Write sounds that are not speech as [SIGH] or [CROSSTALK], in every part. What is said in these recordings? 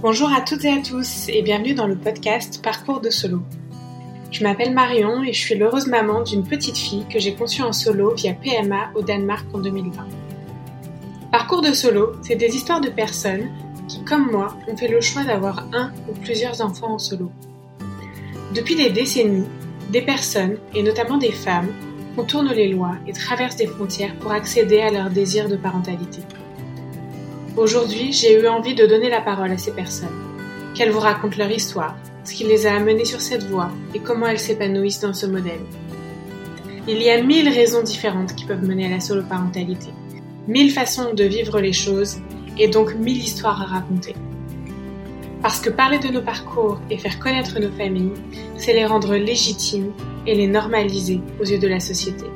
Bonjour à toutes et à tous et bienvenue dans le podcast Parcours de solo. Je m'appelle Marion et je suis l'heureuse maman d'une petite fille que j'ai conçue en solo via PMA au Danemark en 2020. Parcours de solo, c'est des histoires de personnes qui, comme moi, ont fait le choix d'avoir un ou plusieurs enfants en solo. Depuis des décennies, des personnes, et notamment des femmes, contournent les lois et traversent des frontières pour accéder à leur désir de parentalité. Aujourd'hui, j'ai eu envie de donner la parole à ces personnes, qu'elles vous racontent leur histoire, ce qui les a amenées sur cette voie et comment elles s'épanouissent dans ce modèle. Il y a mille raisons différentes qui peuvent mener à la soloparentalité, mille façons de vivre les choses et donc mille histoires à raconter. Parce que parler de nos parcours et faire connaître nos familles, c'est les rendre légitimes et les normaliser aux yeux de la société.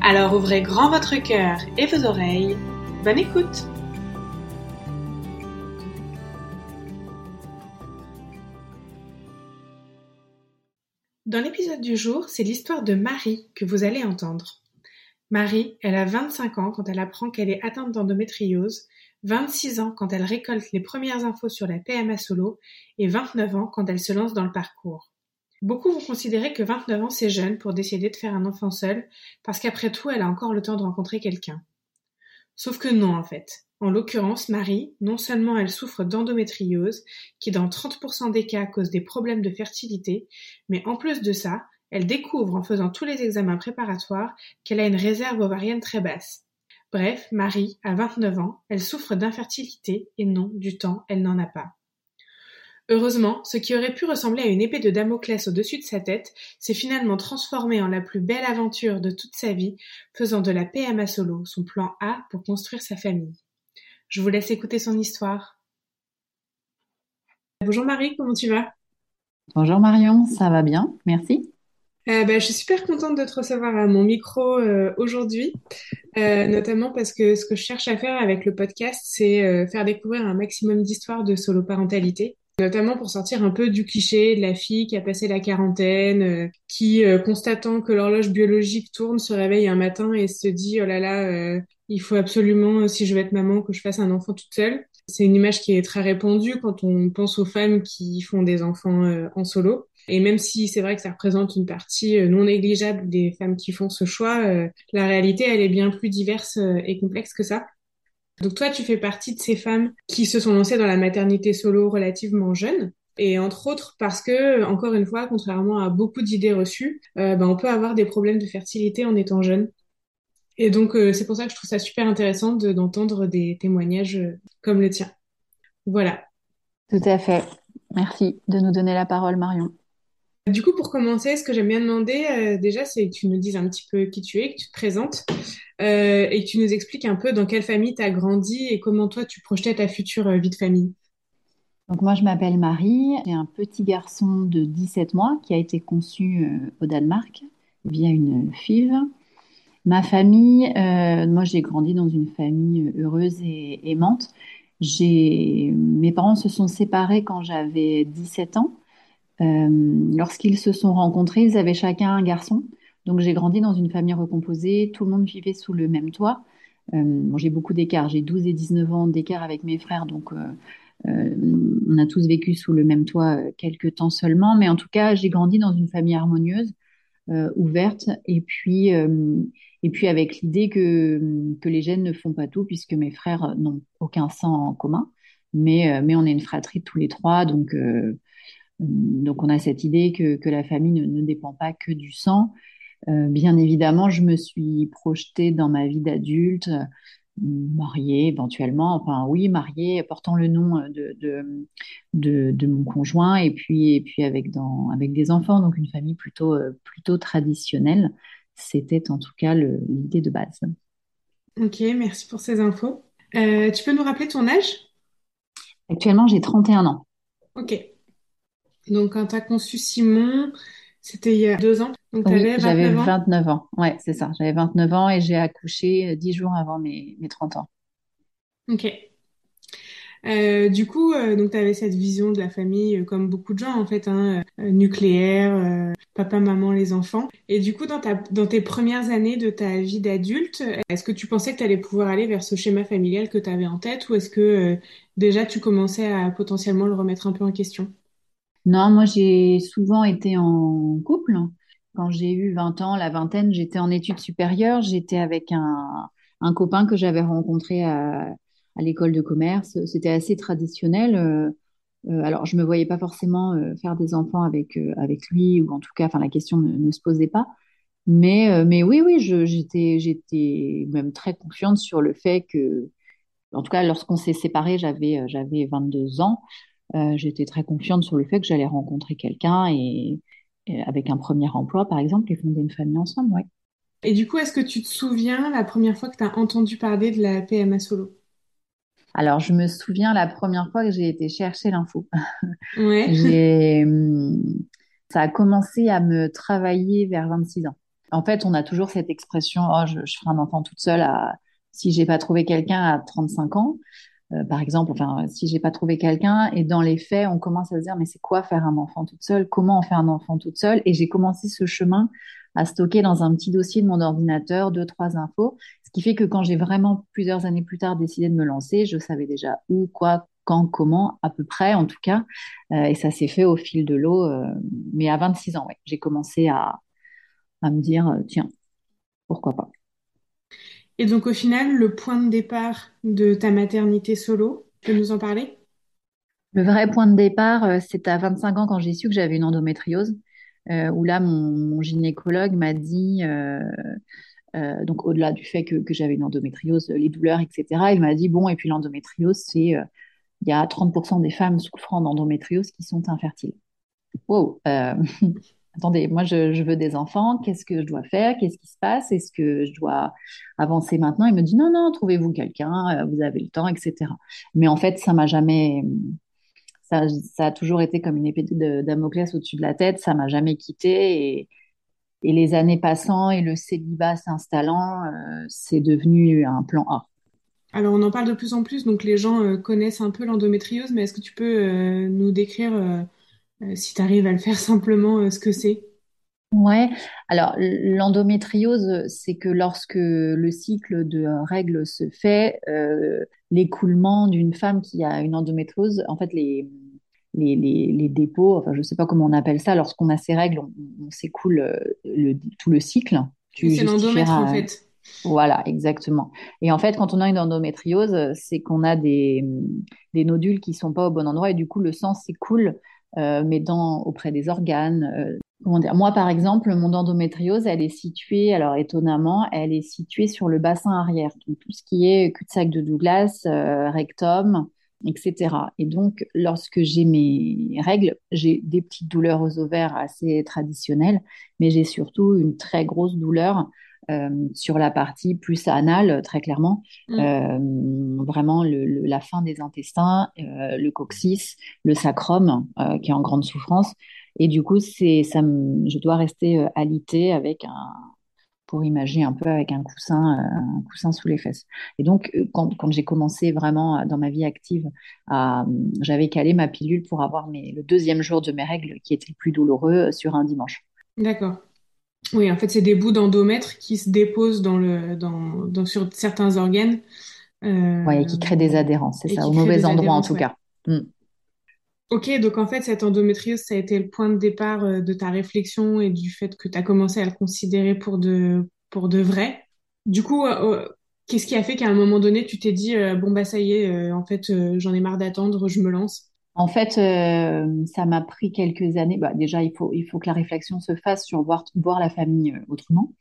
Alors ouvrez grand votre cœur et vos oreilles Bonne écoute Dans l'épisode du jour, c'est l'histoire de Marie que vous allez entendre. Marie, elle a 25 ans quand elle apprend qu'elle est atteinte d'endométriose, 26 ans quand elle récolte les premières infos sur la PMA solo et 29 ans quand elle se lance dans le parcours. Beaucoup vont considérer que 29 ans c'est jeune pour décider de faire un enfant seul parce qu'après tout elle a encore le temps de rencontrer quelqu'un. Sauf que non en fait. En l'occurrence, Marie, non seulement elle souffre d'endométriose, qui dans 30% des cas cause des problèmes de fertilité, mais en plus de ça, elle découvre en faisant tous les examens préparatoires qu'elle a une réserve ovarienne très basse. Bref, Marie a 29 ans, elle souffre d'infertilité et non, du temps, elle n'en a pas. Heureusement, ce qui aurait pu ressembler à une épée de Damoclès au-dessus de sa tête s'est finalement transformé en la plus belle aventure de toute sa vie, faisant de la PMA solo son plan A pour construire sa famille. Je vous laisse écouter son histoire. Bonjour Marie, comment tu vas? Bonjour Marion, ça va bien, merci. Euh, bah, je suis super contente de te recevoir à mon micro euh, aujourd'hui, euh, notamment parce que ce que je cherche à faire avec le podcast, c'est faire découvrir un maximum d'histoires de solo-parentalité notamment pour sortir un peu du cliché de la fille qui a passé la quarantaine, euh, qui, euh, constatant que l'horloge biologique tourne, se réveille un matin et se dit, oh là là, euh, il faut absolument, si je veux être maman, que je fasse un enfant toute seule. C'est une image qui est très répandue quand on pense aux femmes qui font des enfants en solo. Et même si c'est vrai que ça représente une partie non négligeable des femmes qui font ce choix, la réalité, elle est bien plus diverse et complexe que ça. Donc toi, tu fais partie de ces femmes qui se sont lancées dans la maternité solo relativement jeune. Et entre autres parce que, encore une fois, contrairement à beaucoup d'idées reçues, euh, ben, on peut avoir des problèmes de fertilité en étant jeune. Et donc, euh, c'est pour ça que je trouve ça super intéressant d'entendre des témoignages euh, comme le tien. Voilà. Tout à fait. Merci de nous donner la parole, Marion. Du coup, pour commencer, ce que j'aime bien demander, euh, déjà, c'est que tu nous dises un petit peu qui tu es, que tu te présentes, euh, et que tu nous expliques un peu dans quelle famille tu as grandi et comment toi, tu projetais ta future euh, vie de famille. Donc moi, je m'appelle Marie, j'ai un petit garçon de 17 mois qui a été conçu au Danemark via une FIV. Ma famille, moi, j'ai grandi dans une famille heureuse et aimante. Mes parents se sont séparés quand j'avais 17 ans. Euh, lorsqu'ils se sont rencontrés, ils avaient chacun un garçon. Donc j'ai grandi dans une famille recomposée, tout le monde vivait sous le même toit. Euh, j'ai beaucoup d'écart, j'ai 12 et 19 ans d'écart avec mes frères, donc euh, on a tous vécu sous le même toit quelques temps seulement, mais en tout cas j'ai grandi dans une famille harmonieuse, ouverte, et puis, et puis avec l'idée que, que les gènes ne font pas tout, puisque mes frères n'ont aucun sang en commun, mais, mais on est une fratrie tous les trois, donc donc on a cette idée que, la famille ne, dépend pas que du sang. Euh, bien évidemment, je me suis projetée dans ma vie d'adulte, euh, mariée éventuellement, enfin oui, mariée, portant le nom de, de, mon conjoint et puis, et puis avec, dans, avec des enfants, donc une famille plutôt, euh, plutôt traditionnelle. C'était en tout cas l'idée de base. Ok, merci pour ces infos. tu peux nous rappeler ton âge? Actuellement, j'ai 31 ans. Ok. Donc, quand tu as conçu Simon, c'était il y a deux ans. Donc, tu avais 29 j'avais 29 ans. Ouais, c'est ça. J'avais 29 ans et j'ai accouché euh, dix jours avant mes, mes 30 ans. Ok. Euh, du coup, euh, donc tu avais cette vision de la famille euh, comme beaucoup de gens en fait, hein, nucléaire, papa, maman, les enfants. Et du coup, dans ta, dans tes premières années de ta vie d'adulte, est-ce que tu pensais que tu allais pouvoir aller vers ce schéma familial que tu avais en tête ou est-ce que déjà tu commençais à potentiellement le remettre un peu en question? Non, moi j'ai souvent été en couple. Quand j'ai eu 20 ans, la vingtaine, j'étais en études supérieures. J'étais avec un, un copain que j'avais rencontré à, à l'école de commerce. C'était assez traditionnel. Euh, euh, alors, je me voyais pas forcément euh, faire des enfants avec, avec lui, ou en tout cas, la question ne, ne se posait pas. Mais, mais oui, oui, j'étais, même très confiante sur le fait que, en tout cas, lorsqu'on s'est séparés, j'avais 22 ans. Euh, j'étais très confiante sur le fait que j'allais rencontrer quelqu'un et, et avec un premier emploi, par exemple, et fonder une famille ensemble, ouais. Et du coup, est-ce que tu te souviens la première fois que tu as entendu parler de la PMA solo? Alors, je me souviens la première fois que j'ai été chercher l'info. [LAUGHS] Ouais. [LAUGHS] Hum, ça a commencé à me travailler vers 26 ans. En fait, on a toujours cette expression, oh, je, je ferai un enfant toute seule à, si j'ai pas trouvé quelqu'un à 35 ans, euh, par exemple, enfin, si j'ai pas trouvé quelqu'un, et dans les faits, on commence à se dire, mais c'est quoi faire un enfant toute seule? Comment on fait un enfant toute seule? Et j'ai commencé ce chemin à stocker dans un petit dossier de mon ordinateur deux, trois infos, ce qui fait que quand j'ai vraiment plusieurs années plus tard décidé de me lancer, je savais déjà où, quoi, quand, comment, à peu près, en tout cas. Euh, et ça s'est fait au fil de l'eau. euh, mais à 26 ans, ouais, j'ai commencé à, à me dire, tiens, pourquoi pas. Et donc au final, le point de départ de ta maternité solo, tu peux nous en parler? Le vrai point de départ, euh, c'est à 25 ans quand j'ai su que j'avais une endométriose, euh, où là, mon, gynécologue m'a dit, euh, donc au-delà du fait que, j'avais une endométriose, les douleurs, etc., il m'a dit, bon, et puis l'endométriose, c'est, il y a 30% des femmes souffrant d'endométriose qui sont infertiles. Wow, attendez, moi je, veux des enfants, qu'est-ce que je dois faire? Qu'est-ce qui se passe? Est-ce que je dois avancer maintenant? Il me dit, non, non, trouvez-vous quelqu'un, euh, vous avez le temps, etc. Mais en fait, ça m'a jamais ça, ça a toujours été comme une épée de Damoclès au-dessus de la tête, ça m'a jamais quitté et, les années passant et le célibat s'installant, euh, c'est devenu un plan A. Alors on en parle de plus en plus, donc les gens euh, connaissent un peu l'endométriose, mais est-ce que tu peux nous décrire, si tu arrives à le faire simplement, euh, ce que c'est? Ouais, alors l'endométriose, c'est que lorsque le cycle de règles se fait, euh, l'écoulement d'une femme qui a une endométriose, en fait, les, les, les, les dépôts, enfin, je sais pas comment on appelle ça, lorsqu'on a ces règles, on, on s'écoule euh, le, tout le cycle. C'est l'endomètre en fait. Voilà, exactement. Et en fait, quand on a une endométriose, c'est qu'on a des, des nodules qui sont pas au bon endroit et du coup, le sang s'écoule, euh, mais dans, auprès des organes. euh, comment dire? Moi, par exemple, mon endométriose, elle est située, alors étonnamment, elle est située sur le bassin arrière, donc tout ce qui est cul-de-sac de Douglas, euh, rectum, etc. Et donc, lorsque j'ai mes règles, j'ai des petites douleurs aux ovaires assez traditionnelles, mais j'ai surtout une très grosse douleur euh, sur la partie plus anale, très clairement, Mm. euh, vraiment le, le- la fin des intestins, euh, le coccyx, le sacrum, qui est en grande souffrance. Et du coup, c'est, ça me- je dois rester alitée avec un, pour imaginer un peu avec un coussin, un coussin sous les fesses. Et donc, quand, quand j'ai commencé vraiment dans ma vie active, à, j'avais calé ma pilule pour avoir mes, le deuxième jour de mes règles qui était le plus douloureux sur un dimanche. D'accord. Oui, en fait, c'est des bouts d'endomètre qui se déposent dans le, dans, dans- sur certains organes Ouais, et qui crée des euh, adhérences, c'est et ça, qui au créent mauvais des endroit en adhérences, tout ouais. cas. Mm. Ok, donc en fait, cette endométriose, ça a été le point de départ euh, de ta réflexion et du fait que tu as commencé à le considérer pour de, pour de vrai. Du coup, euh, euh, qu'est-ce qui a fait qu'à un moment donné, tu t'es dit, euh, bon, bah ça y est, euh, en fait, euh, j'en ai marre d'attendre, je me lance? En fait, euh, ça m'a pris quelques années. Bah, déjà, il faut, il faut que la réflexion se fasse sur voir, voir la famille euh, autrement.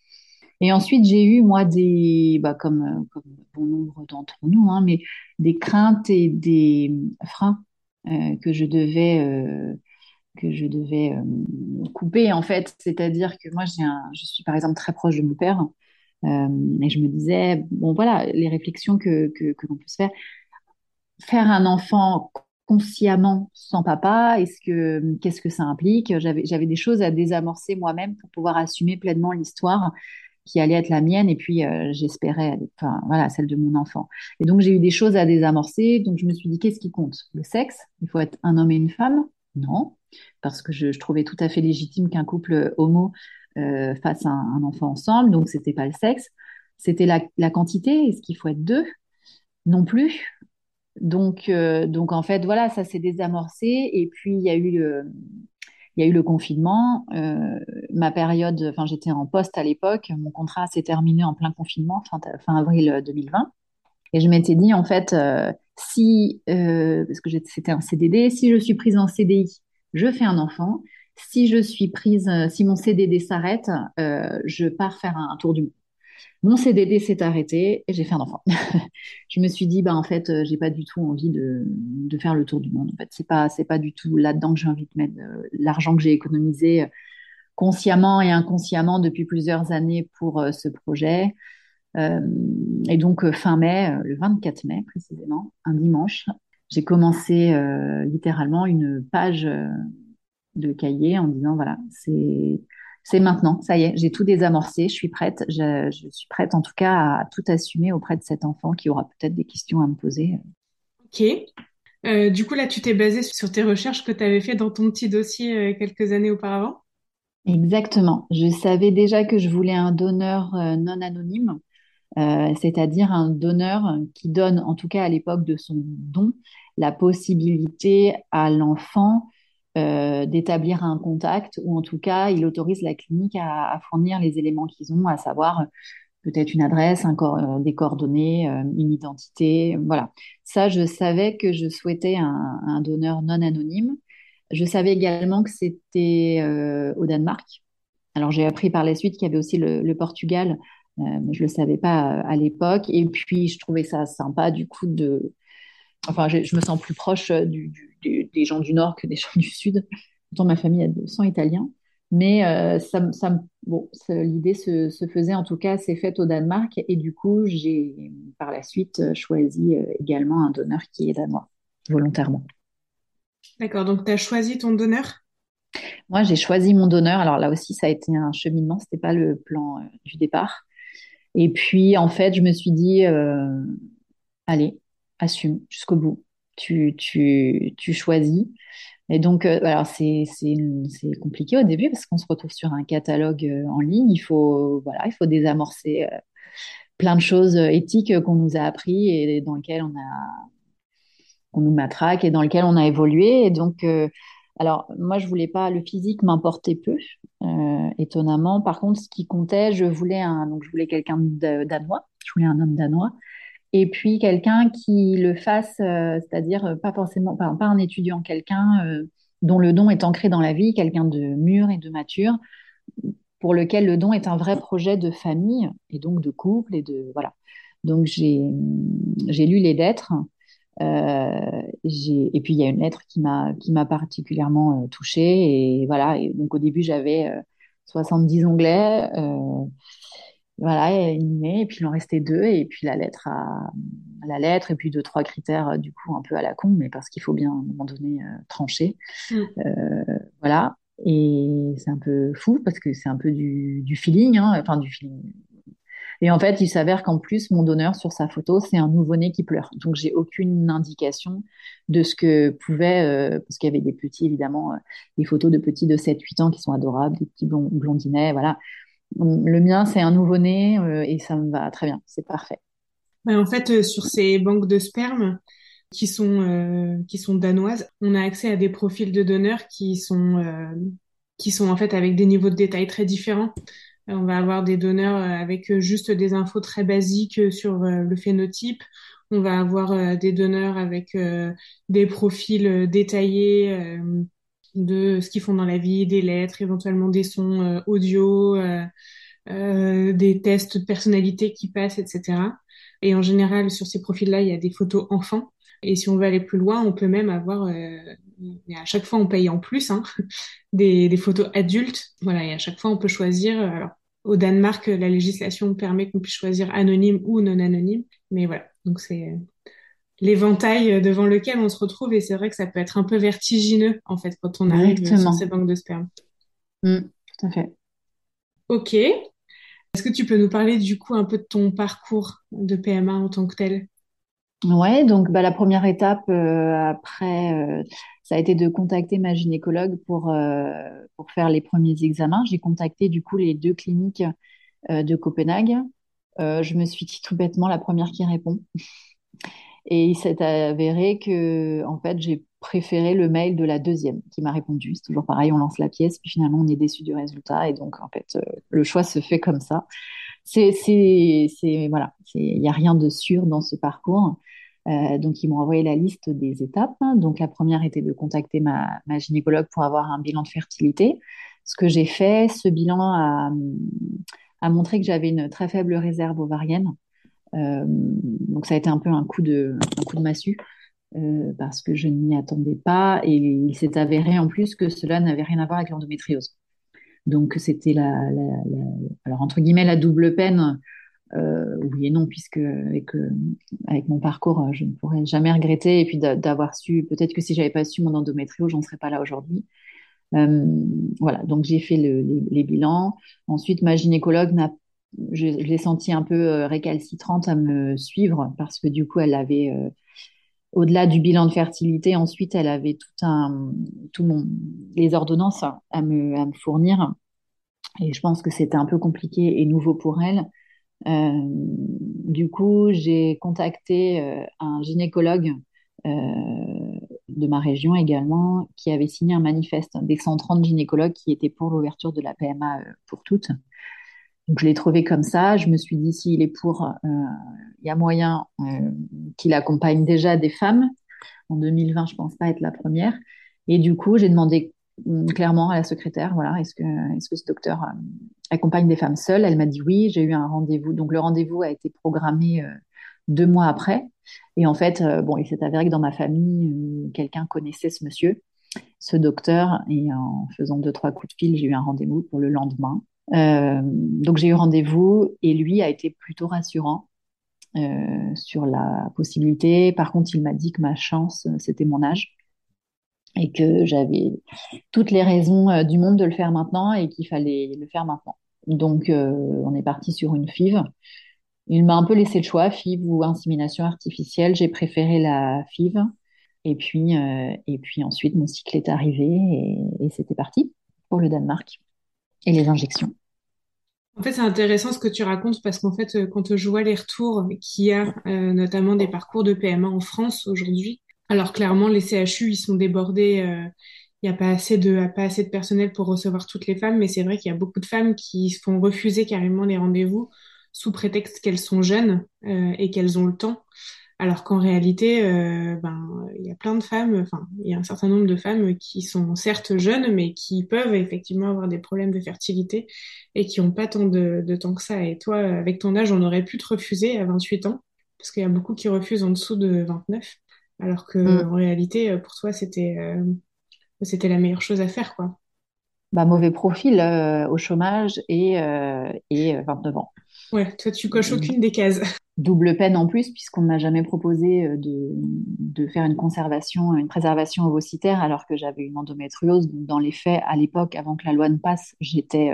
Et ensuite, j'ai eu, moi, des, bah, comme, euh, comme bon nombre d'entre nous, hein, mais des craintes et des freins que je devais, que je devais couper, en fait. C'est-à-dire que moi, un, je suis, par exemple, très proche de mon père. et je me disais, bon, voilà, les réflexions que, que, que l'on peut se faire faire un enfant consciemment sans papa, est-ce que qu'est-ce que ça implique? J'avais j'avais des choses à désamorcer moi-même pour pouvoir assumer pleinement l'histoire. qui allait être la mienne et puis j'espérais, enfin voilà, celle de mon enfant. Et donc j'ai eu des choses à désamorcer. Donc je me suis dit, qu'est-ce qui compte? Le sexe? Il faut être un homme et une femme? Non, parce que je, trouvais tout à fait légitime qu'un couple homo fasse un, un, enfant ensemble. Donc c'était pas le sexe, c'était la, la quantité. Est-ce qu'il faut être deux? Non plus. Donc, donc en fait, voilà, ça s'est désamorcé. Et puis, il y a eu le, confinement. Euh, ma période, enfin, j'étais en poste à l'époque. Mon contrat s'est terminé en plein confinement, fin, avril 2020. Et je m'étais dit, en fait, euh, si, euh, parce que c'était un CDD, si je suis prise en CDI, je fais un enfant. Si je suis prise, si mon CDD s'arrête, je pars faire un tour du monde. Mon CDD s'est arrêté et j'ai fait un enfant. [LAUGHS] je me suis dit, bah, en fait, euh, j'ai pas du tout envie de, faire le tour du monde. En fait, c'est pas, c'est pas du tout là-dedans que j'ai envie de mettre euh, l'argent que j'ai économisé euh, consciemment et inconsciemment depuis plusieurs années pour ce projet. et donc, fin mai, le 24 mai précisément, un dimanche, j'ai commencé littéralement une page de cahier en disant, voilà, c'est c'est maintenant, ça y est, j'ai tout désamorcé, je suis prête, je, suis prête en tout cas à tout assumer auprès de cet enfant qui aura peut-être des questions à me poser. Ok. Euh, du coup, là, tu t'es basé sur tes recherches que tu avais fait dans ton petit dossier euh, quelques années auparavant? Exactement. Je savais déjà que je voulais un donneur euh, non anonyme, c'est-à-dire un donneur qui donne, en tout cas à l'époque de son don, la possibilité à l'enfant euh, d'établir un contact ou en tout cas il autorise la clinique à, fournir les éléments qu'ils ont, à savoir peut-être une adresse, un euh, des coordonnées, euh, une identité, voilà. Ça, je savais que je souhaitais un, donneur non anonyme. Je savais également que c'était au Danemark. Alors j'ai appris par la suite qu'il y avait aussi le, Portugal, mais je le savais pas à l'époque. Et puis je trouvais ça sympa du coup de, enfin je, me sens plus proche du des gens du Nord que des [LAUGHS] gens du Sud. Pourtant, ma famille a 200 Italiens. Mais euh, ça, ça, bon, l'idée se, se, faisait, en tout cas, c'est faite au Danemark. Et du coup, j'ai par la suite choisi euh, également un donneur qui est danois, volontairement. D'accord, donc tu as choisi ton donneur? Moi, j'ai choisi mon donneur. Alors là aussi, ça a été un cheminement, ce n'était pas le plan euh, du départ. Et puis, en fait, je me suis dit, allez, assume jusqu'au bout tu, tu, tu choisis. Et donc, euh, alors c'est compliqué au début parce qu'on se retrouve sur un catalogue euh, en ligne. Il faut, voilà, il faut désamorcer euh, plein de choses éthiques qu'on nous a appris et dans lesquelles on a, on nous matraque et dans lesquelles on a évolué. Et donc, alors moi, je voulais pas le physique m'importait peu, étonnamment. Par contre, ce qui comptait, je voulais un, donc je voulais quelqu'un danois. Je voulais un homme danois et puis quelqu'un qui le fasse, euh, c'est-à-dire euh, pas forcément, pas, un étudiant, quelqu'un euh, dont le don est ancré dans la vie, quelqu'un de mûr et de mature, pour lequel le don est un vrai projet de famille et donc de couple et de voilà. Donc j'ai j'ai lu les lettres. et puis il y a une lettre qui m'a qui m'a particulièrement touchée et voilà donc au début j'avais 70 onglets voilà, éliminé, et puis il en restait deux, et puis la lettre à la lettre, et puis deux, trois critères, euh, du coup, un peu à la con, mais parce qu'il faut bien, à un moment donné, euh, trancher. Mm. Euh, voilà. Et c'est un peu fou, parce que c'est un peu du, du feeling, hein, enfin, du feeling. Et en fait, il s'avère qu'en plus, mon donneur sur sa photo, c'est un nouveau-né qui pleure. Donc, j'ai aucune indication de ce que pouvait, parce qu'il y avait des petits, évidemment, des photos de petits de 7-8 ans qui sont adorables, des petits blondinets, voilà. Le mien, c'est un nouveau-né euh, et ça me va très bien, c'est parfait. en fait, euh, sur ces banques de sperme qui sont euh, qui sont danoises, on a accès à des profils de donneurs qui sont qui sont en fait avec des niveaux de détail très différents. On va avoir des donneurs avec juste des infos très basiques sur le phénotype. On va avoir des donneurs avec des profils détaillés de ce qu'ils font dans la vie, des lettres, éventuellement des sons euh, audio, euh, euh, des tests de personnalité qui passent, etc. Et en général, sur ces profils-là, il y a des photos enfants. Et si on veut aller plus loin, on peut même avoir, et à chaque fois on paye en plus, hein, [LAUGHS] des, photos adultes. Voilà, et à chaque fois on peut choisir. Alors, au Danemark, la législation permet qu'on puisse choisir anonyme ou non anonyme. Mais voilà, donc c'est l'éventail devant lequel on se retrouve et c'est vrai que ça peut être un peu vertigineux en fait quand on arrive sur ces banques de sperme. Mm, tout à fait. Ok. Est-ce que tu peux nous parler du coup un peu de ton parcours de PMA en tant que tel? Ouais, donc bah, la première étape euh, après, euh, ça a été de contacter ma gynécologue pour, euh, pour faire les premiers examens. J'ai contacté du coup les deux cliniques de Copenhague. je me suis dit tout bêtement la première qui répond. Et il s'est avéré que en fait j'ai préféré le mail de la deuxième qui m'a répondu. C'est toujours pareil, on lance la pièce, puis finalement on est déçu du résultat. Et donc en fait le choix se fait comme ça. C'est, voilà, il n'y a rien de sûr dans ce parcours. Euh, donc, ils m'ont envoyé la liste des étapes. Donc, la première était de contacter ma, gynécologue pour avoir un bilan de fertilité. Ce que j'ai fait, ce bilan a, montré que j'avais une très faible réserve ovarienne. Euh, donc, ça a été un peu un coup de, coup de massue. Euh, parce que je n'y attendais pas et il s'est avéré en plus que cela n'avait rien à voir avec l'endométriose. Donc c'était la, alors entre guillemets la double peine euh, oui et non, puisque avec, euh, mon parcours, je ne pourrais jamais regretter. Et puis d'avoir su, peut-être que si j'avais pas su mon endométrio, j'en serais pas là aujourd'hui. voilà, donc j'ai fait les, bilans. Ensuite, ma gynécologue n'a, je, l'ai sentie un peu récalcitrante à me suivre parce que du coup, elle avait, au-delà du bilan de fertilité, ensuite, elle avait tout un, tout les ordonnances à me, à me fournir. Et je pense que c'était un peu compliqué et nouveau pour elle. Euh, du coup, j'ai contacté euh, un gynécologue euh, de ma région également, qui avait signé un manifeste des 130 gynécologues qui étaient pour l'ouverture de la PMA pour toutes. Donc je l'ai trouvé comme ça. Je me suis dit s'il est pour, il y a moyen qu'il accompagne déjà des femmes. En 2020, je pense pas être la première. Et du coup, j'ai demandé Mm, clairement à la secrétaire, voilà, est-ce que, est-ce que ce docteur euh, accompagne des femmes seules? Elle m'a dit oui, j'ai eu un rendez-vous. Donc le rendez-vous a été programmé euh, deux mois après. Et en fait, euh, bon, il s'est avéré que dans ma famille, quelqu'un connaissait ce monsieur, ce docteur, et en faisant deux, trois coups de fil, j'ai eu un rendez-vous pour le lendemain. Donc j'ai eu rendez-vous et lui a été plutôt rassurant. sur la possibilité. Par contre, il m'a dit que ma chance, c'était mon âge et que j'avais toutes les raisons euh, du monde de le faire maintenant et qu'il fallait le faire maintenant. Donc, euh, on est parti sur une FIV. Il m'a un peu laissé le choix, FIV ou insémination artificielle. J'ai préféré la FIV. Et puis, euh, et puis ensuite, mon cycle est arrivé et c'était parti pour le Danemark et les injections. En fait, c'est intéressant ce que tu racontes parce qu'en fait, quand je vois les retours qu'il y a, notamment des parcours de PMA en France aujourd'hui, alors clairement, les CHU, ils sont débordés. Euh, il n'y a pas assez de pas assez de personnel pour recevoir toutes les femmes, mais c'est vrai qu'il y a beaucoup de femmes qui se font refuser carrément les rendez-vous sous prétexte qu'elles sont jeunes euh, et qu'elles ont le temps. Alors qu'en réalité, euh, ben il y a plein de femmes, enfin il y a un certain nombre de femmes qui sont certes jeunes, mais qui peuvent effectivement avoir des problèmes de fertilité et qui n'ont pas tant de, de temps que ça. Et toi, avec ton âge, on aurait pu te refuser à 28 ans, parce qu'il y a beaucoup qui refusent en dessous de 29 alors que mm. en réalité pour toi c'était euh, c'était la meilleure chose à faire quoi. Bah, mauvais profil euh, au chômage et, et 29 ans. Ouais, toi tu coches aucune des cases. Double peine en plus puisqu'on ne m'a jamais proposé de, de faire une conservation, une préservation ovocytaire alors que j'avais une endométriose. dans les faits, à l'époque, avant que la loi ne passe, j'étais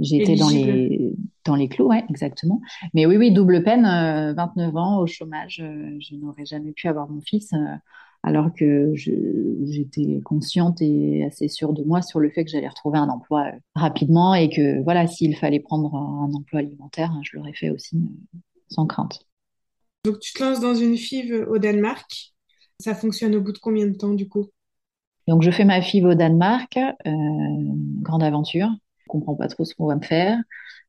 J'étais dans les, dans les clous, ouais, exactement. Mais oui, oui, double peine, 29 euh, ans au chômage, euh, je n'aurais jamais pu avoir mon fils, euh, alors que j'étais consciente et assez sûre de moi sur le fait que j'allais retrouver un emploi rapidement et que, voilà, s'il fallait prendre un emploi alimentaire, je l'aurais fait aussi sans crainte. Donc, tu te lances dans une FIV au Danemark. Ça fonctionne au bout de combien de temps, du coup? Donc, je fais ma FIV au Danemark, grande aventure comprends pas trop ce qu'on va me faire.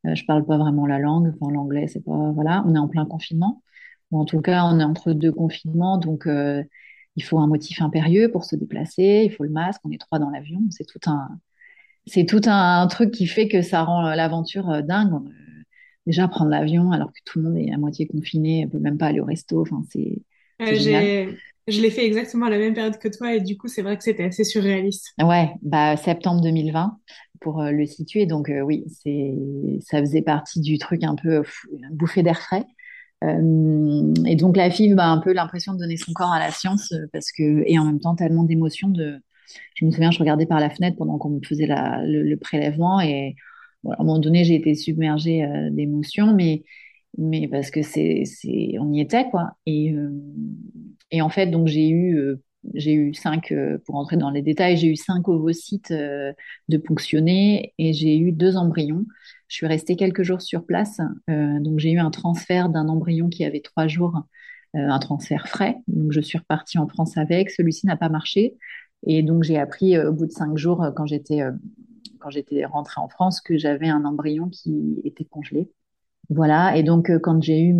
Euh, je parle pas vraiment la langue. Enfin, l'anglais, c'est pas, voilà, on est en plein confinement. Ou en tout cas, on est entre deux confinements, donc euh, il faut un motif impérieux pour se déplacer. Il faut le masque. On est trois dans l'avion. C'est tout un, c'est tout un, truc qui fait que ça rend l'aventure euh, dingue. Déjà prendre l'avion alors que tout le monde est à moitié confiné, on peut même pas aller au resto. Enfin, c'est je l'ai fait exactement à la même période que toi et du coup, c'est vrai que c'était assez surréaliste. Ouais, bah septembre 2020 pour euh, le situer. Donc euh, oui, c'est ça faisait partie du truc un peu bouffé d'air frais. Euh, et donc la fille a un peu l'impression de donner son corps à la science parce que et en même temps tellement d'émotions de. Je me souviens, je regardais par la fenêtre pendant qu'on me faisait la, le, prélèvement et à un moment donné, j'ai été submergée d'émotions, mais mais parce que c'est, c'est, on y était quoi. Et, et en fait, donc j'ai eu j'ai eu cinq, euh, pour entrer dans les détails, j'ai eu cinq ovocytes euh, de ponctionnés et j'ai eu deux embryons. Je suis restée quelques jours sur place, euh, donc j'ai eu un transfert d'un embryon qui avait trois jours, un transfert frais. Donc je suis repartie en France avec. Celui-ci n'a pas marché et donc j'ai appris au bout de cinq jours quand j'étais quand j'étais rentrée en France que j'avais un embryon qui était congelé. Voilà. Et donc quand j'ai eu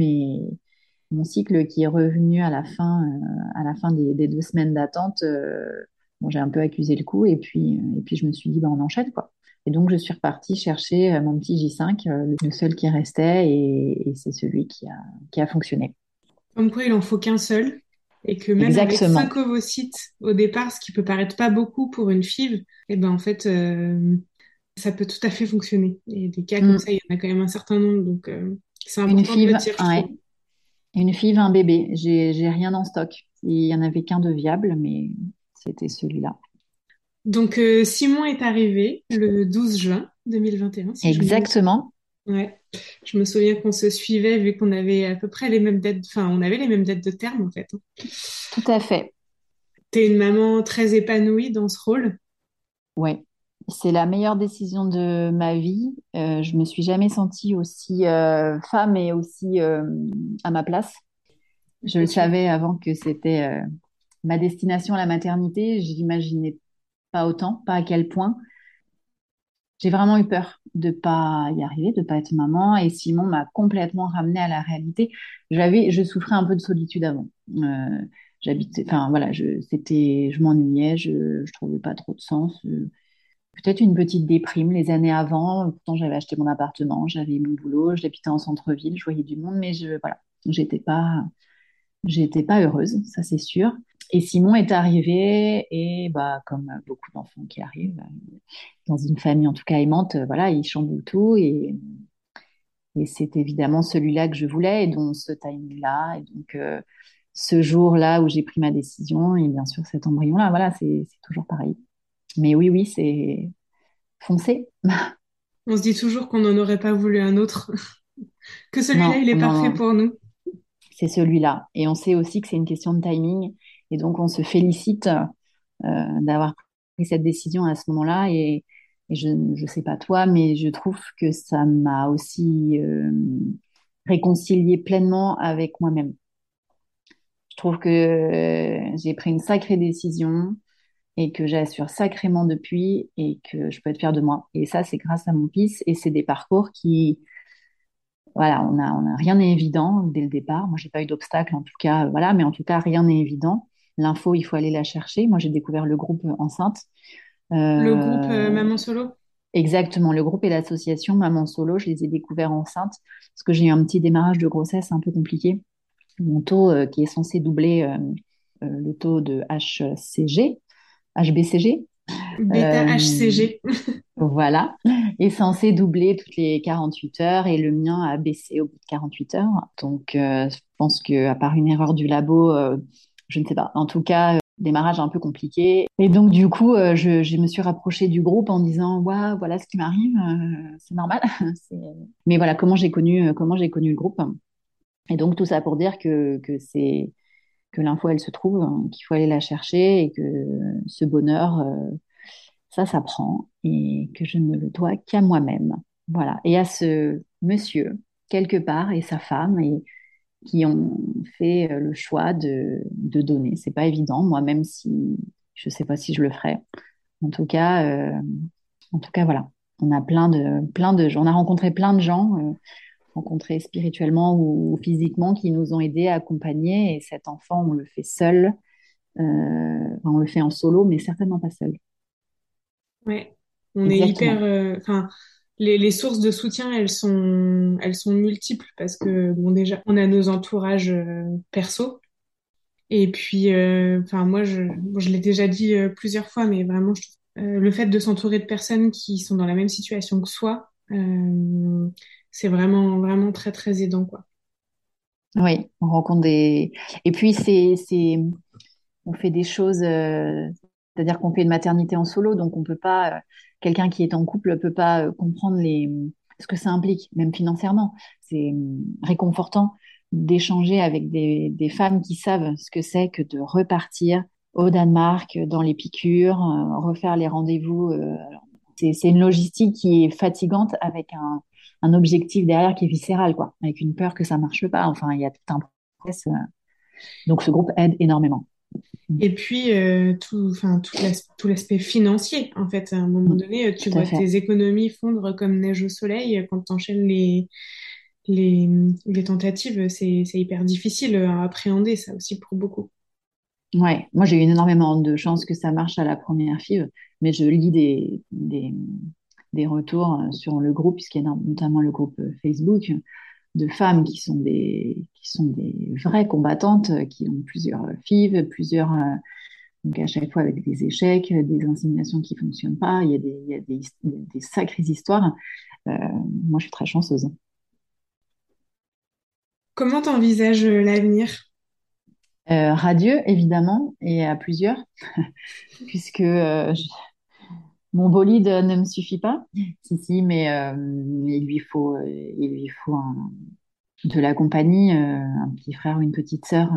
mon cycle qui est revenu à la fin, euh, à la fin des, deux semaines d'attente, euh, bon, j'ai un peu accusé le coup et puis, euh, et puis je me suis dit, bah, on enchaîne quoi. Et donc je suis repartie chercher mon petit J5, le seul qui restait, et, c'est celui qui a, qui a fonctionné. Comme quoi il en faut qu'un seul, et que même avec 5 ovocytes au départ, ce qui peut paraître pas beaucoup pour une FIV, et eh ben en fait ça peut tout à fait fonctionner. Et des cas comme mm. ça, il y en a quand même un certain nombre, donc c'est important de le dire. Une fille, un bébé. J'ai rien en stock. Il y en avait qu'un de viable, mais c'était celui-là. Donc euh, Simon est arrivé le 12 juin 2021. Exactement. Je ouais. Je me souviens qu'on se suivait vu qu'on avait à peu près les mêmes dates. Enfin, on avait les mêmes dates de terme en fait. Hein. Tout à fait. Tu es une maman très épanouie dans ce rôle? Ouais c'est la meilleure décision de ma vie. Euh, je me suis jamais sentie aussi euh, femme et aussi euh, à ma place. Je le savais avant que c'était euh, ma destination à la maternité. Je n'imaginais pas autant, pas à quel point. J'ai vraiment eu peur de pas y arriver, de pas être maman. Et Simon m'a complètement ramenée à la réalité. J'avais, je souffrais un peu de solitude avant. j'habitais, enfin voilà, je, c'était, je m'ennuyais, je, je trouvais pas trop de sens peut-être une petite déprime les années avant. Pourtant, j'avais acheté mon appartement, j'avais mon boulot, j'habitais en centre-ville, je voyais du monde, mais je, voilà, j'étais pas, j'étais pas heureuse, ça c'est sûr. Et Simon est arrivé et bah comme beaucoup d'enfants qui arrivent dans une famille en tout cas aimante, voilà, il chamboule tout et et c'est évidemment celui-là que je voulais et dont ce timing-là et donc euh, ce jour-là où j'ai pris ma décision et bien sûr cet embryon-là, voilà, c'est toujours pareil. Mais oui, oui, c'est foncé. [LAUGHS] On se dit toujours qu'on n'en aurait pas voulu un autre, [LAUGHS] que celui-là, il est parfait pour nous. C'est celui-là. Et on sait aussi que c'est une question de timing. Et donc, on se félicite euh, d'avoir pris cette décision à ce moment-là. Et, je ne sais pas toi, mais je trouve que ça m'a aussi euh, réconcilié pleinement avec moi-même. Je trouve que euh, j'ai pris une sacrée décision et que j'assure sacrément depuis et que je peux être fière de moi. Et ça, c'est grâce à mon fils et c'est des parcours qui, voilà, on a, rien n'est évident dès le départ. Moi, j'ai pas eu d'obstacle en tout cas, voilà, mais en tout cas, rien n'est évident. L'info, il faut aller la chercher. Moi, j'ai découvert le groupe enceinte. le groupe euh, Maman Solo? Exactement, le groupe et l'association Maman Solo, je les ai découverts enceintes parce que j'ai eu un petit démarrage de grossesse un peu compliqué. Mon taux euh, qui est censé doubler euh, le taux de HCG, HBCG. Bêta HCG. Euh, voilà, est censé doubler toutes les 48 heures et le mien a baissé au bout de 48 heures. Donc, euh, je pense qu'à part une erreur du labo, euh, je ne sais pas. En tout cas, démarrage un peu compliqué. Et donc, du coup, je, me suis rapprochée du groupe en disant, waouh, voilà ce qui m'arrive, c'est normal. [LAUGHS] Mais voilà, comment j'ai connu, comment j'ai connu le groupe? Et donc, tout ça pour dire que, que c'est que l'info elle se trouve, hein, qu'il faut aller la chercher et que ce bonheur, euh, ça s'apprend et que je ne le dois qu'à moi-même. Voilà. Et à ce monsieur quelque part et sa femme et qui ont fait euh, le choix de, de donner. C'est pas évident, moi même si je sais pas si je le ferai. En tout cas, euh, en tout cas voilà. On a plein de plein de on a rencontré plein de gens rencontrés spirituellement ou, physiquement qui nous ont aidés à accompagner. Et cet enfant, on le fait seul. Euh, on le fait en solo, mais certainement pas seul. Ouais, on est hyper. Euh, enfin, les, sources de soutien, elles sont, elles sont multiples parce que bon, déjà, on a nos entourages euh, perso. Et puis, enfin, moi, je, je l'ai déjà dit plusieurs fois, mais vraiment, le fait de s'entourer de personnes qui sont dans la même situation que soi, c'est vraiment, vraiment très, très aidant, quoi. Oui, on rencontre des. Et puis, c'est, c'est, on fait des choses, euh, c'est-à-dire qu'on fait une maternité en solo, donc on peut pas. Euh, quelqu'un qui est en couple peut pas comprendre les, ce que ça implique, même financièrement. C'est réconfortant d'échanger avec des, des, femmes qui savent ce que c'est que de repartir au Danemark, dans les piqûres, refaire les rendez-vous. c'est une logistique qui est fatigante avec un, un objectif derrière qui est viscéral, quoi, avec une peur que ça marche pas. Enfin, il y a tout un process. Euh. Donc, ce groupe aide énormément. Et puis, euh, tout, tout l'aspect financier, en fait. À un moment mm. donné, tu vois tes économies fondre comme neige au soleil quand tu enchaînes les, les, les tentatives. C'est hyper difficile à appréhender, ça aussi, pour beaucoup. Ouais, moi j'ai eu énormément de chance que ça marche à la première fille, mais je lis des, des, des retours euh, sur le groupe, puisqu'il y a notamment le groupe euh, Facebook, de femmes qui sont des, qui sont des vraies combattantes, euh, qui ont plusieurs FIV, plusieurs, donc à chaque fois avec des échecs, des inséminations qui fonctionnent pas, il y a des, il y a des, des sacrées histoires. moi, je suis très chanceuse. Comment t'envisages l'avenir? Radieux, évidemment, et à plusieurs, [LAUGHS] puisque mon bolide ne me suffit pas. Si, si, mais euh, il lui faut, euh, il lui faut de la compagnie, euh, un petit frère ou une petite sœur.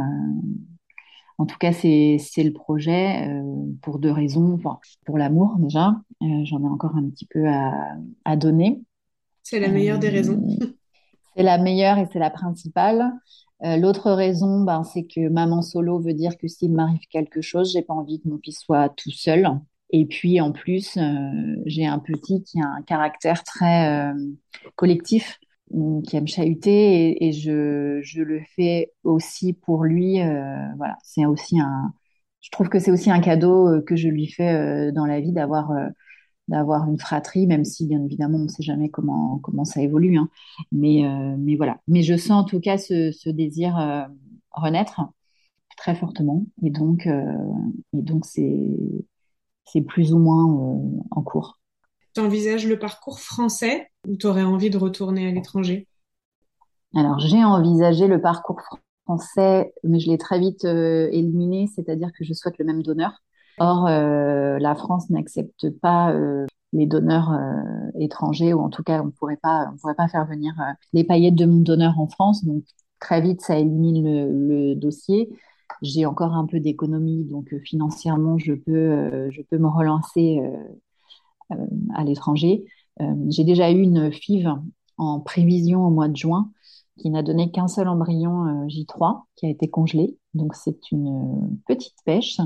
En tout cas, c'est le projet pour deux raisons. pour l'amour déjà, j'en ai encore un petit peu à, à donner. C'est la meilleure des raisons. c'est la meilleure et c'est la principale. L'autre raison, ben, c'est que maman solo veut dire que s'il m'arrive quelque chose, j'ai pas envie que mon fils soit tout seul. Et puis en plus, euh, j'ai un petit qui a un caractère très euh, collectif, qui aime chahuter, et, je, je, le fais aussi pour lui. Euh, voilà, c'est aussi un. Je trouve que c'est aussi un cadeau que je lui fais dans la vie d'avoir d'avoir une fratrie, même si bien évidemment on ne sait jamais comment comment ça évolue. Hein. Mais mais voilà. Mais je sens en tout cas ce, ce désir renaître très fortement, et donc et donc c'est c'est plus ou moins euh, en cours. Tu envisages le parcours français ou tu aurais envie de retourner à l'étranger? Alors, j'ai envisagé le parcours français, mais je l'ai très vite euh, éliminé, c'est-à-dire que je souhaite le même donneur. Or, euh, la France n'accepte pas les donneurs étrangers, ou en tout cas, on on pourrait pas faire venir les paillettes de mon donneur en France. Donc, très vite, ça élimine le dossier. J'ai encore un peu d'économie, donc euh, financièrement, je peux, euh, je peux me relancer euh, à l'étranger. J'ai déjà eu une FIV en prévision au mois de juin qui n'a donné qu'un seul embryon J3 qui a été congelé. Donc c'est une petite pêche.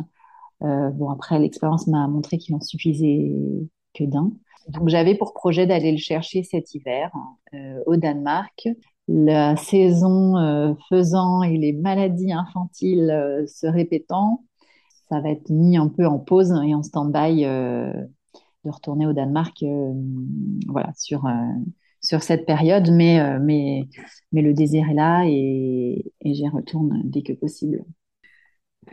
bon après l'expérience m'a montré qu'il en suffisait que d'un. Donc j'avais pour projet d'aller le chercher cet hiver au Danemark la saison euh, faisant et les maladies infantiles euh, se répétant, ça va être mis un peu en pause et en stand-by euh, de retourner au Danemark voilà, sur, sur cette période. Mais, mais, mais le désir est là et, et j'y retourne dès que possible.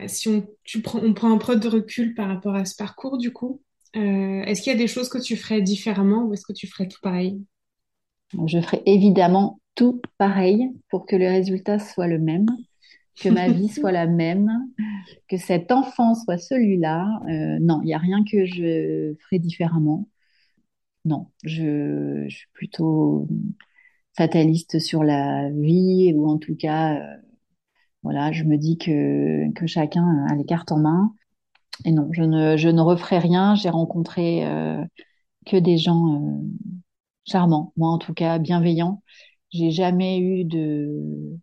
Si on, tu prends, on prend un peu de recul par rapport à ce parcours, du coup, est-ce qu'il y a des choses que tu ferais différemment ou est-ce que tu ferais tout pareil? Je ferais évidemment tout pareil pour que le résultat soit le même, que ma vie soit la même, que cet enfant soit celui-là. Euh, non, il n'y a rien que je ferai différemment. Non, je, suis plutôt fataliste sur la vie, ou en tout cas, euh, voilà, je me dis que, que chacun a les cartes en main. Et non, je ne, je ne referai rien. J'ai rencontré euh, que des gens charmants, moi en tout cas bienveillants, j'ai jamais eu de,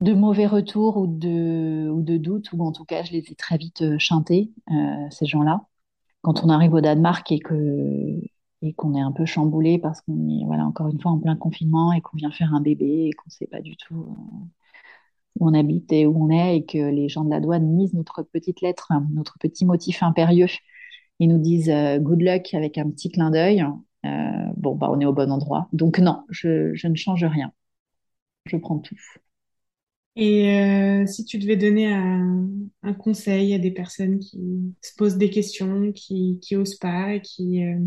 de mauvais retours ou de, ou de doutes, ou en tout cas, je les ai très vite euh, chantés, euh, ces gens-là. Quand on arrive au Danemark et que et qu'on est un peu chamboulé parce qu'on est voilà encore une fois en plein confinement et qu'on vient faire un bébé et qu'on ne sait pas du tout euh, où on habite et où on est et que les gens de la douane lisent notre petite lettre, notre petit motif impérieux et nous disent good luck avec un petit clin d'œil. Bon, bah, on est au bon endroit. Donc non, je, ne change rien. Je prends tout. Et euh, si tu devais donner un, conseil à des personnes qui se posent des questions, qui, qui osent pas, qui... Euh,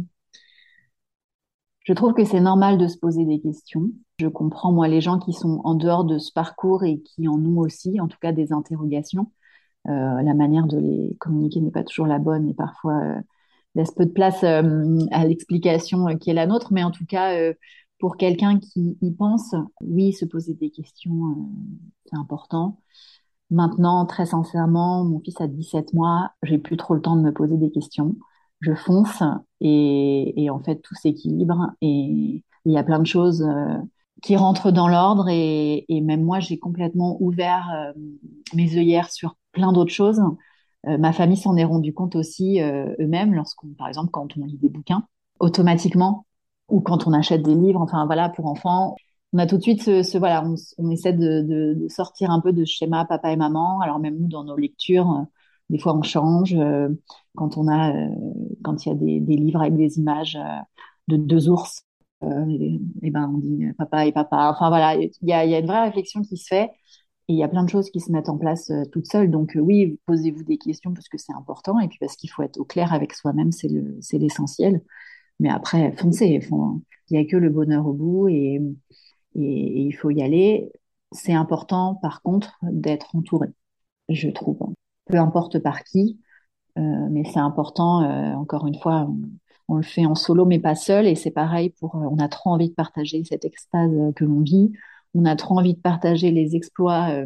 je trouve que c'est normal de se poser des questions. Je comprends, moi, les gens qui sont en dehors de ce parcours et qui en ont aussi, en tout cas, des interrogations. la manière de les communiquer n'est pas toujours la bonne et parfois laisse peu de place à l'explication qui est la nôtre, mais en tout cas, pour quelqu'un qui y pense, oui, se poser des questions, c'est important. Maintenant, très sincèrement, mon fils a 17 mois, j'ai plus trop le temps de me poser des questions. Je fonce et, et en fait, tout s'équilibre et il y a plein de choses euh, qui rentrent dans l'ordre et, et, même moi, j'ai complètement ouvert euh, mes œillères sur plein d'autres choses. Euh, ma famille s'en est rendu compte aussi eux-mêmes lorsqu'on, par exemple, quand on lit des bouquins automatiquement ou quand on achète des livres, enfin voilà, pour enfants, on a tout de suite ce, voilà, on, essaie de, sortir un peu de ce schéma papa et maman. Alors même nous, dans nos lectures, euh, des fois on change. Euh, quand on a, euh, quand il y a des, livres avec des images de deux ours, et, ben on dit papa et papa. Enfin voilà, il y a, une vraie réflexion qui se fait. Et il y a plein de choses qui se mettent en place toutes seules. Donc oui, posez-vous des questions parce que c'est important et puis parce qu'il faut être au clair avec soi-même, c'est l'essentiel. Mais après, foncez. Il n'y a que le bonheur au bout et, il faut y aller. C'est important, par contre, d'être entouré, je trouve. Peu importe par qui, euh, mais c'est important, euh, encore une fois, on, le fait en solo, mais pas seul. Et c'est pareil pour, euh, on a trop envie de partager cette extase que l'on vit. On a trop envie de partager les exploits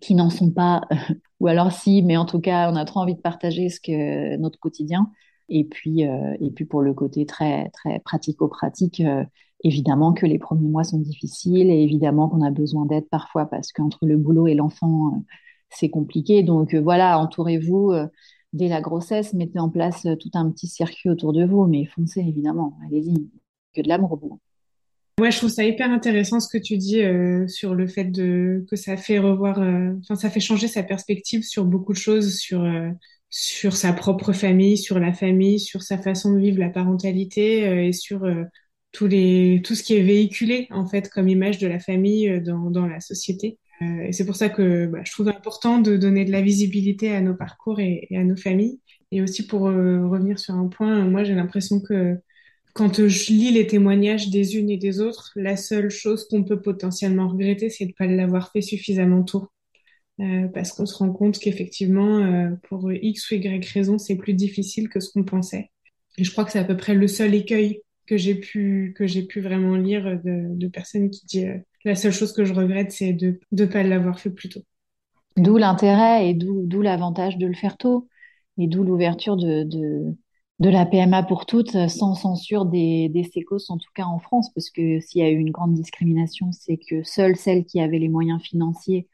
qui n'en sont pas, [LAUGHS] ou alors si, mais en tout cas, on a trop envie de partager ce que notre quotidien. Et puis, et puis pour le côté très très pratico-pratique, Évidemment que les premiers mois sont difficiles et évidemment qu'on a besoin d'aide parfois parce qu'entre le boulot et l'enfant, euh, c'est compliqué. Donc euh, voilà, entourez-vous euh, dès la grossesse, mettez en place tout un petit circuit autour de vous, mais foncez évidemment, allez-y, que de l'amour au bout. Ouais, je trouve ça hyper intéressant ce que tu dis sur le fait que ça fait revoir, enfin ça fait changer sa perspective sur beaucoup de choses, sur sur sa propre famille, sur la famille, sur sa façon de vivre la parentalité et sur tous les, tout ce qui est véhiculé en fait comme image de la famille euh, dans, dans la société. Euh, et c'est pour ça que bah, je trouve important de donner de la visibilité à nos parcours et, à nos familles. Et aussi pour euh, revenir sur un point, moi j'ai l'impression que quand je lis les témoignages des unes et des autres, la seule chose qu'on peut potentiellement regretter, c'est de ne pas l'avoir fait suffisamment tôt. Euh, parce qu'on se rend compte qu'effectivement, euh, pour X ou Y raison, c'est plus difficile que ce qu'on pensait. Et je crois que c'est à peu près le seul écueil que j'ai pu que j'ai pu vraiment lire de, personnes qui disent euh, la seule chose que je regrette c'est de ne pas l'avoir fait plus tôt. D'où l'intérêt et d'où l'avantage de le faire tôt et d'où l'ouverture de, de, la PMA pour toutes sans censure des, des sécos, en tout cas en France, parce que s'il y a eu une grande discrimination, c'est que seules celles qui avaient les moyens financiers,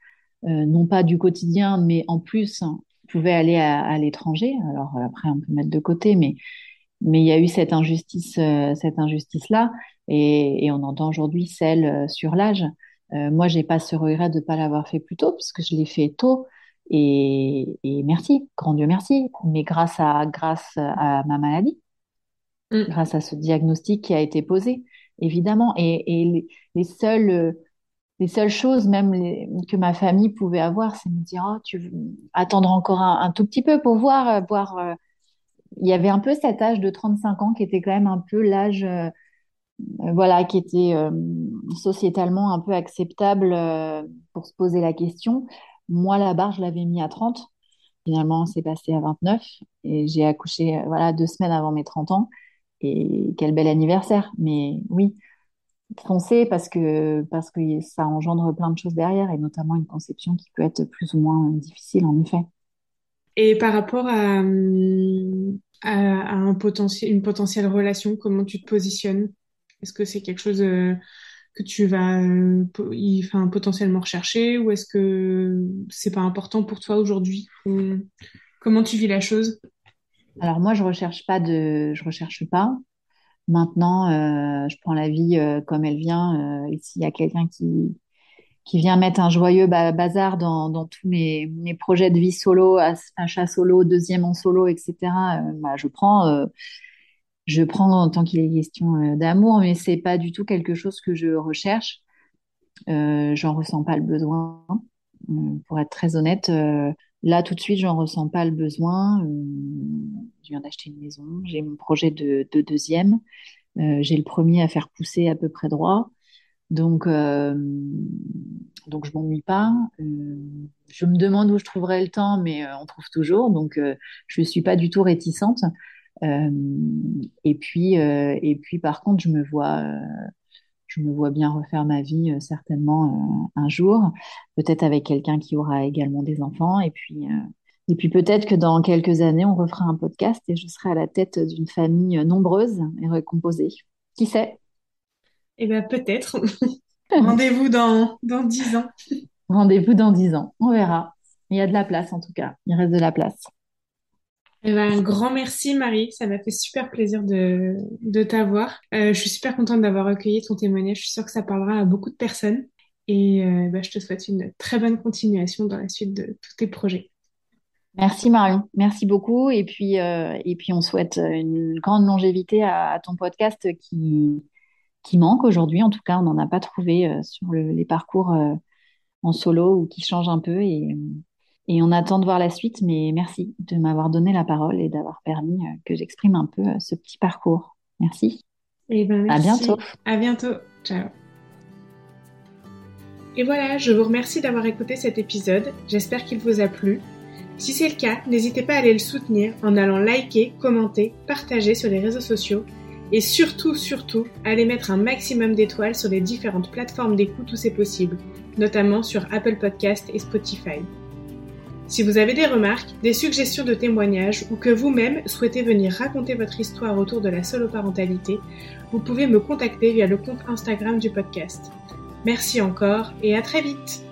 non pas du quotidien, mais en plus, pouvaient aller à, à l'étranger. Alors après, on peut mettre de côté, mais mais il y a eu cette injustice, euh, cette injustice-là, et, et, on entend aujourd'hui celle euh, sur l'âge. Euh, moi, j'ai pas ce regret de pas l'avoir fait plus tôt, puisque je l'ai fait tôt, et, et, merci, grand Dieu merci, mais grâce à, grâce à ma maladie, mm. grâce à ce diagnostic qui a été posé, évidemment, et, et les, les, seules les seules choses même que ma famille pouvait avoir, c'est me dire oh, tu veux attendre encore un, tout petit peu pour voir, voir il y avait un peu cet âge de 35 ans qui était quand même un peu l'âge, euh, voilà, qui était euh, sociétalement un peu acceptable euh, pour se poser la question. Moi, la barre, je l'avais mis à 30. Finalement, c'est passé à 29 et j'ai accouché, voilà, deux semaines avant mes 30 ans. Et quel bel anniversaire. Mais oui, foncez parce que, parce que ça engendre plein de choses derrière et notamment une conception qui peut être plus ou moins difficile, en effet. Et par rapport à, à, un potentiel, une potentielle relation, comment tu te positionnes? Est-ce que c'est quelque chose euh, que tu vas euh, enfin, potentiellement rechercher ou est-ce que c'est pas important pour toi aujourd'hui? Comment tu vis la chose? Alors moi, je recherche pas de, je recherche pas. Maintenant, euh, je prends la vie comme elle vient. et s'il y a quelqu'un qui qui vient mettre un joyeux bazar dans, dans tous mes, mes, projets de vie solo, achat solo, deuxième en solo, etc. Euh, bah, je prends, euh, je prends tant qu'il est question euh, d'amour, mais c'est pas du tout quelque chose que je recherche. j'en ressens pas le besoin, pour être très honnête. Là, tout de suite, j'en ressens pas le besoin. je viens d'acheter une maison, j'ai mon projet de, de deuxième. j'ai le premier à faire pousser à peu près droit. Donc, euh, donc je m'ennuie pas. Euh, je me demande où je trouverai le temps, mais euh, on trouve toujours. Donc, je suis pas du tout réticente. et puis, par contre, je me vois, je me vois bien refaire ma vie certainement un jour, peut-être avec quelqu'un qui aura également des enfants, et puis. Et puis peut-être que dans quelques années, on refera un podcast et je serai à la tête d'une famille nombreuse et recomposée. Qui sait? Eh bien peut-être. [LAUGHS] Rendez-vous dans, dans 10 ans. Rendez-vous dans 10 ans. On verra. Il y a de la place en tout cas. Il reste de la place. Eh ben, un grand merci Marie, ça m'a fait super plaisir de, de t'avoir. Euh, je suis super contente d'avoir recueilli ton témoignage, je suis sûre que ça parlera à beaucoup de personnes et euh, bah, je te souhaite une très bonne continuation dans la suite de tous tes projets. Merci Marion, merci beaucoup et puis euh, et puis on souhaite une grande longévité à ton podcast qui qui manque aujourd'hui. En tout cas, on n'en a pas trouvé sur les parcours en solo ou qui changent un peu. Et, et, on attend de voir la suite. Mais merci de m'avoir donné la parole et d'avoir permis euh, que j'exprime un peu ce petit parcours. Merci. Et eh ben, À bientôt. À bientôt. Ciao. Et voilà, je vous remercie d'avoir écouté cet épisode. J'espère qu'il vous a plu. Si c'est le cas, n'hésitez pas à aller le soutenir en allant liker, commenter, partager sur les réseaux sociaux et surtout, surtout, allez mettre un maximum d'étoiles sur les différentes plateformes d'écoute où c'est possible, notamment sur Apple Podcast et Spotify. Si vous avez des remarques, des suggestions de témoignages ou que vous-même souhaitez venir raconter votre histoire autour de la soloparentalité, vous pouvez me contacter via le compte Instagram du podcast. Merci encore et à très vite